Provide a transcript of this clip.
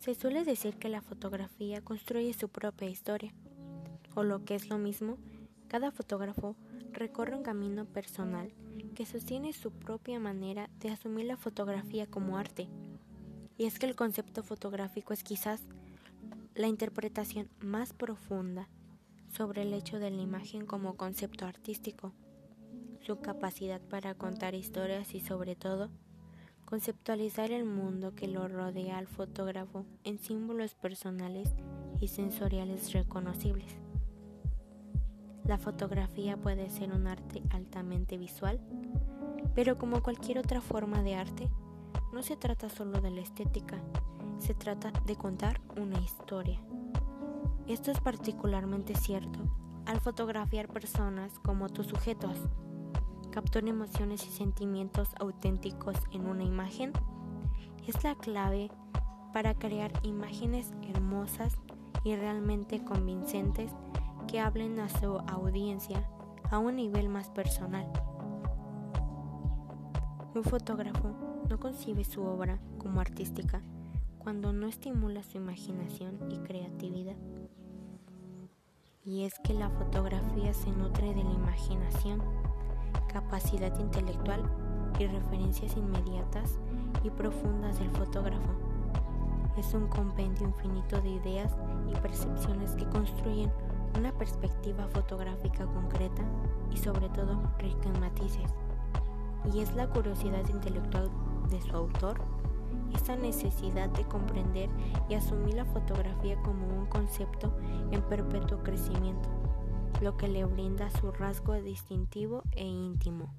Se suele decir que la fotografía construye su propia historia, o lo que es lo mismo, cada fotógrafo recorre un camino personal que sostiene su propia manera de asumir la fotografía como arte. Y es que el concepto fotográfico es quizás la interpretación más profunda sobre el hecho de la imagen como concepto artístico, su capacidad para contar historias y sobre todo conceptualizar el mundo que lo rodea al fotógrafo en símbolos personales y sensoriales reconocibles. La fotografía puede ser un arte altamente visual, pero como cualquier otra forma de arte, no se trata solo de la estética, se trata de contar una historia. Esto es particularmente cierto al fotografiar personas como tus sujetos captura emociones y sentimientos auténticos en una imagen es la clave para crear imágenes hermosas y realmente convincentes que hablen a su audiencia a un nivel más personal. Un fotógrafo no concibe su obra como artística cuando no estimula su imaginación y creatividad. Y es que la fotografía se nutre de la imaginación capacidad intelectual y referencias inmediatas y profundas del fotógrafo. Es un compendio infinito de ideas y percepciones que construyen una perspectiva fotográfica concreta y sobre todo rica en matices. Y es la curiosidad intelectual de su autor, esa necesidad de comprender y asumir la fotografía como un concepto en perpetuo crecimiento lo que le brinda su rasgo distintivo e íntimo.